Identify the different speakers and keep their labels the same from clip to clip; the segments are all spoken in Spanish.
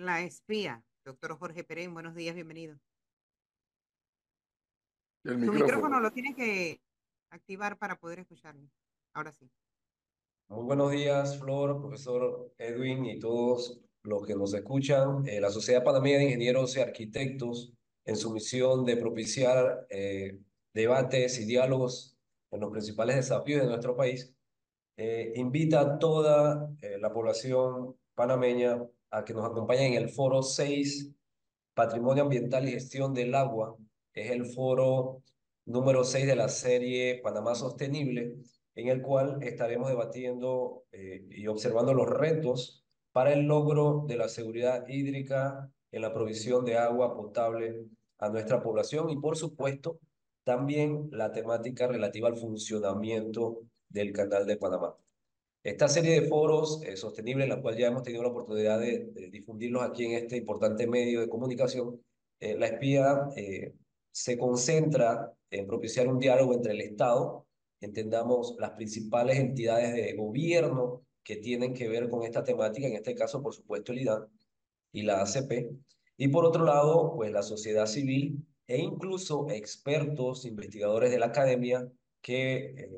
Speaker 1: La espía, doctor Jorge Perén, buenos días, bienvenido.
Speaker 2: El
Speaker 1: Su
Speaker 2: micrófono.
Speaker 1: micrófono lo tiene que activar para poder escucharlo. Ahora sí.
Speaker 3: Muy buenos días, Flor, profesor Edwin y todos los que nos escuchan. Eh, la Sociedad Panameña de Ingenieros y Arquitectos, en su misión de propiciar eh, debates y diálogos en los principales desafíos de nuestro país, eh, invita a toda eh, la población panameña a que nos acompañen en el Foro 6, Patrimonio Ambiental y Gestión del Agua. Es el foro número 6 de la serie Panamá Sostenible, en el cual estaremos debatiendo eh, y observando los retos para el logro de la seguridad hídrica en la provisión de agua potable a nuestra población y, por supuesto, también la temática relativa al funcionamiento del Canal de Panamá. Esta serie de foros eh, sostenibles, en la cual ya hemos tenido la oportunidad de, de difundirlos aquí en este importante medio de comunicación, eh, la espía eh, se concentra en propiciar un diálogo entre el Estado, entendamos las principales entidades de gobierno que tienen que ver con esta temática, en este caso, por supuesto, el IDAN y la ACP, y por otro lado, pues la sociedad civil e incluso expertos, investigadores de la academia que eh,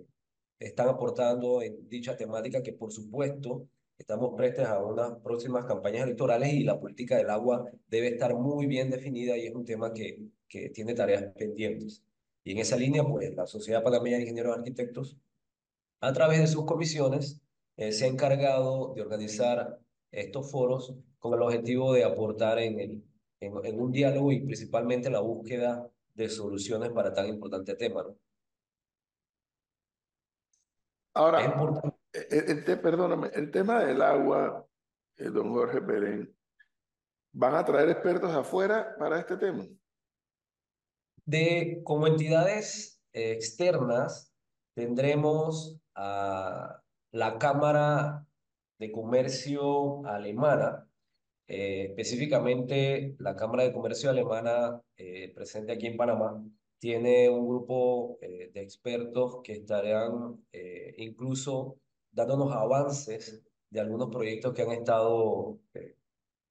Speaker 3: están aportando en dicha temática que, por supuesto, estamos prestes a unas próximas campañas electorales y la política del agua debe estar muy bien definida y es un tema que, que tiene tareas pendientes. Y en esa línea, pues la Sociedad Panameña de Ingenieros Arquitectos, a través de sus comisiones, eh, se ha encargado de organizar estos foros con el objetivo de aportar en, en, un diálogo y principalmente en la búsqueda de soluciones para tan importante tema.
Speaker 2: Ahora,
Speaker 3: importante.
Speaker 2: el, el te- perdóname, el tema del agua, eh, don Jorge Perén, ¿van a traer expertos afuera para este tema?
Speaker 3: De, como entidades eh, externas, tendremos a la Cámara de Comercio Alemana, eh, específicamente la Cámara de Comercio Alemana presente aquí en Panamá, tiene un grupo eh, de expertos que estarán eh, incluso dándonos avances de algunos proyectos que han estado eh,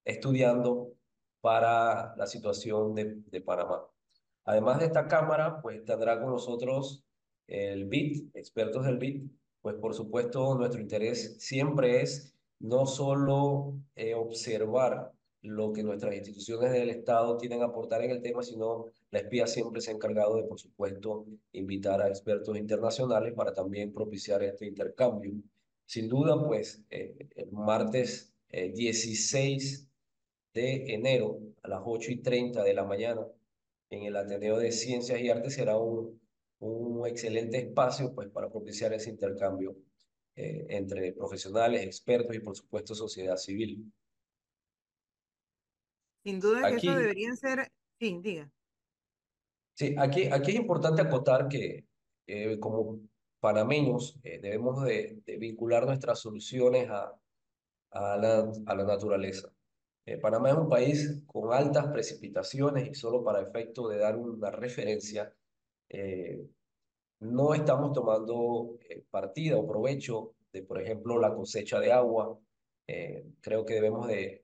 Speaker 3: estudiando para la situación de, Panamá. Además de esta cámara, pues tendrá con nosotros el BIT, expertos del BIT, pues por supuesto nuestro interés siempre es no solo observar lo que nuestras instituciones del Estado tienen a aportar en el tema, sino la espía siempre se ha encargado de, por supuesto, invitar a expertos internacionales para también propiciar este intercambio. Sin duda, pues eh, el martes eh, 16 de enero a las 8 y 30 de la mañana en el Ateneo de Ciencias y Artes será un, un excelente espacio pues, para propiciar ese intercambio eh, entre profesionales, expertos y por supuesto sociedad civil.
Speaker 1: Sin duda que eso deberían ser, sí, diga.
Speaker 3: Sí, aquí, aquí es importante acotar que eh, como panameños eh, debemos de, de vincular nuestras soluciones a, a la, a la naturaleza. Eh, Panamá es un país con altas precipitaciones y solo para efecto de dar una referencia, eh, no estamos tomando eh, partida o provecho de, por ejemplo, la cosecha de agua. Creo que debemos de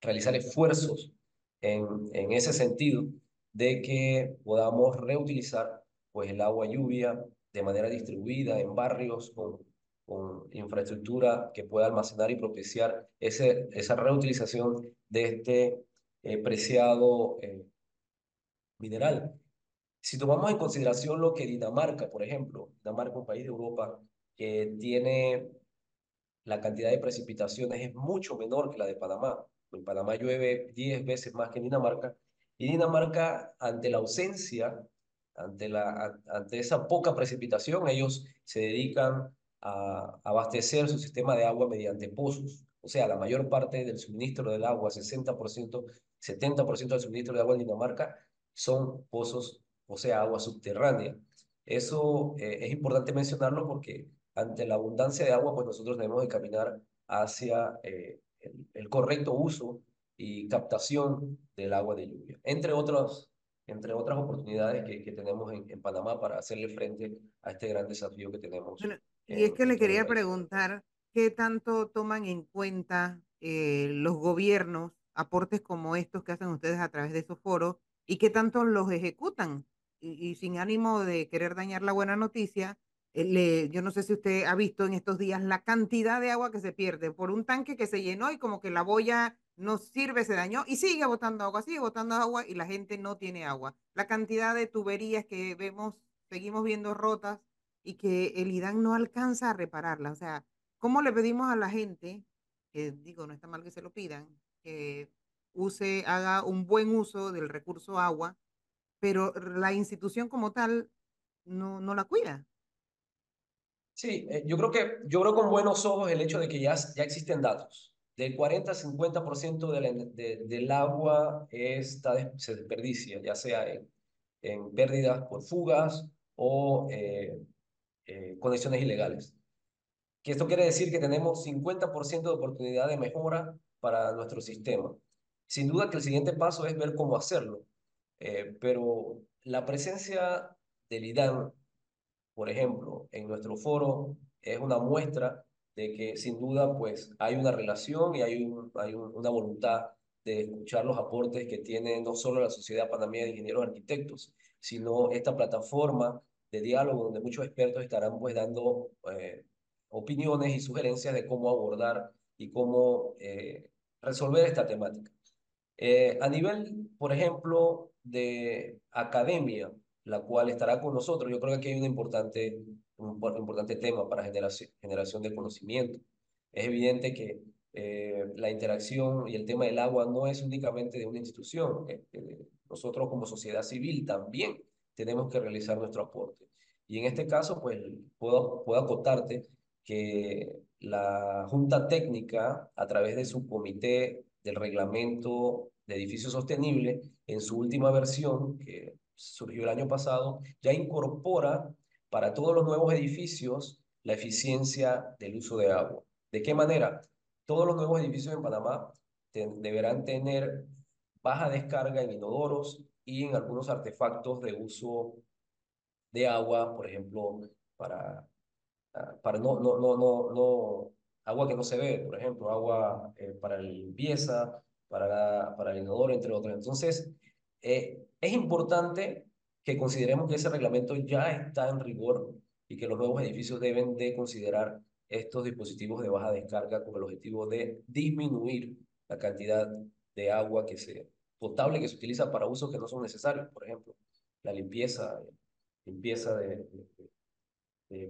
Speaker 3: realizar esfuerzos en, en ese sentido de que podamos reutilizar pues, el agua lluvia de manera distribuida en barrios con, con infraestructura que pueda almacenar y propiciar ese, esa reutilización de este eh, preciado eh, mineral. Si tomamos en consideración lo que Dinamarca, por ejemplo, Dinamarca, un país de Europa que tiene la cantidad de precipitaciones es mucho menor que la de Panamá. En Panamá llueve 10 veces más que en Dinamarca. Y Dinamarca, ante la ausencia, ante, la, ante esa poca precipitación, ellos se dedican a abastecer su sistema de agua mediante pozos. O sea, la mayor parte del suministro del agua, 60%, 70% del suministro de agua en Dinamarca, son pozos, o sea, agua subterránea. Eso eh, es importante mencionarlo porque ante la abundancia de agua, pues nosotros debemos de caminar hacia eh, el, el, correcto uso y captación del agua de lluvia, entre, otros, entre otras oportunidades que, que tenemos en, en, Panamá para hacerle frente a este gran desafío que tenemos.
Speaker 1: Bueno, y es que le quería preguntar, ¿qué tanto toman en cuenta eh, los gobiernos aportes como estos que hacen ustedes a través de esos foros y qué tanto los ejecutan. Y, sin ánimo de querer dañar la buena noticia, le, yo no sé si usted ha visto en estos días la cantidad de agua que se pierde por un tanque que se llenó y como que la boya no sirve, se dañó y sigue botando agua, sigue botando agua y la gente no tiene agua. La cantidad de tuberías que vemos, seguimos viendo rotas y que el IDAN no alcanza a repararla. O sea, ¿cómo le pedimos a la gente, que digo, no está mal que se lo pidan, que use, haga un buen uso del recurso agua, pero la institución como tal no, no la cuida?
Speaker 3: Sí, eh, yo creo que yo creo con buenos ojos el hecho de que ya, ya existen datos. Del 40 50% de del agua está, se desperdicia, ya sea en, en pérdidas por fugas o eh, eh, conexiones ilegales. Que esto quiere decir que tenemos 50% de oportunidad de mejora para nuestro sistema. Sin duda que el siguiente paso es ver cómo hacerlo, pero la presencia del IDAN, por ejemplo, en nuestro foro es una muestra de que sin duda pues hay una relación y hay, hay una voluntad de escuchar los aportes que tiene no solo la Sociedad Panameña de Ingenieros Arquitectos, sino esta plataforma de diálogo donde muchos expertos estarán pues dando eh, opiniones y sugerencias de cómo abordar y cómo eh, resolver esta temática. Eh, a nivel, por ejemplo, de academia, la cual estará con nosotros, yo creo que aquí hay un importante, un importante tema para generación, generación de conocimiento. Es evidente que la interacción y el tema del agua no es únicamente de una institución. nosotros como sociedad civil también tenemos que realizar nuestro aporte. Y en este caso, pues, puedo, puedo acotarte que la Junta Técnica, a través de su comité del reglamento de edificio sostenible, en su última versión, que surgió el año pasado, ya incorpora para todos los nuevos edificios la eficiencia del uso de agua. ¿De qué manera? Todos los nuevos edificios en Panamá deberán tener baja descarga en inodoros y en algunos artefactos de uso de agua, por ejemplo, para, ah, para no, no, no, no, no, agua que no se ve, por ejemplo, agua eh, para limpieza, para, para el inodoro, entre otros. Entonces, eh, es importante que consideremos que ese reglamento ya está en rigor y que los nuevos edificios deben de considerar estos dispositivos de baja descarga con el objetivo de disminuir la cantidad de agua que se potable que se utiliza para usos que no son necesarios, por ejemplo, la limpieza, limpieza de,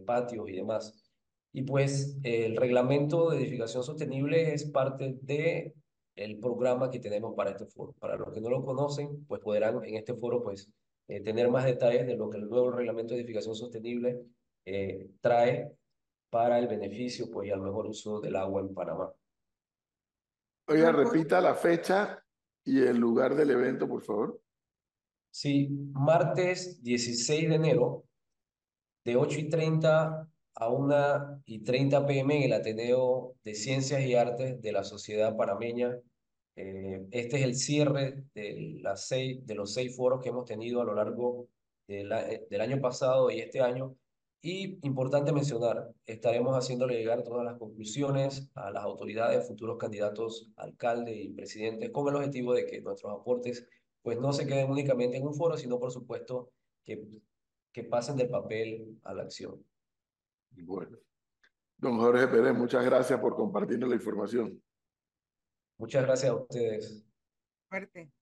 Speaker 3: patios y demás. Y pues el reglamento de edificación sostenible es parte de el programa que tenemos para este foro. Para los que no lo conocen, pues podrán en este foro pues eh, tener más detalles de lo que el nuevo reglamento de edificación sostenible eh, trae para el beneficio pues y al mejor uso del agua en Panamá.
Speaker 2: Oiga, repita la fecha y el lugar del evento, por favor.
Speaker 3: Sí, martes 16 de enero, de 8 y 30 a 1 y 30 pm en el Ateneo de Ciencias y Artes de la Sociedad Panameña. Eh, este es el cierre de, las seis, de los seis foros que hemos tenido a lo largo eh, del año pasado y este año y importante mencionar, estaremos haciéndole llegar todas las conclusiones a las autoridades, futuros candidatos, alcalde y presidentes, con el objetivo de que nuestros aportes pues no se queden únicamente en un foro, sino por supuesto que, que pasen del papel a la acción.
Speaker 2: Bueno. Don Jorge Pérez, muchas gracias por compartir la información.
Speaker 3: Muchas gracias a ustedes.
Speaker 1: Fuerte.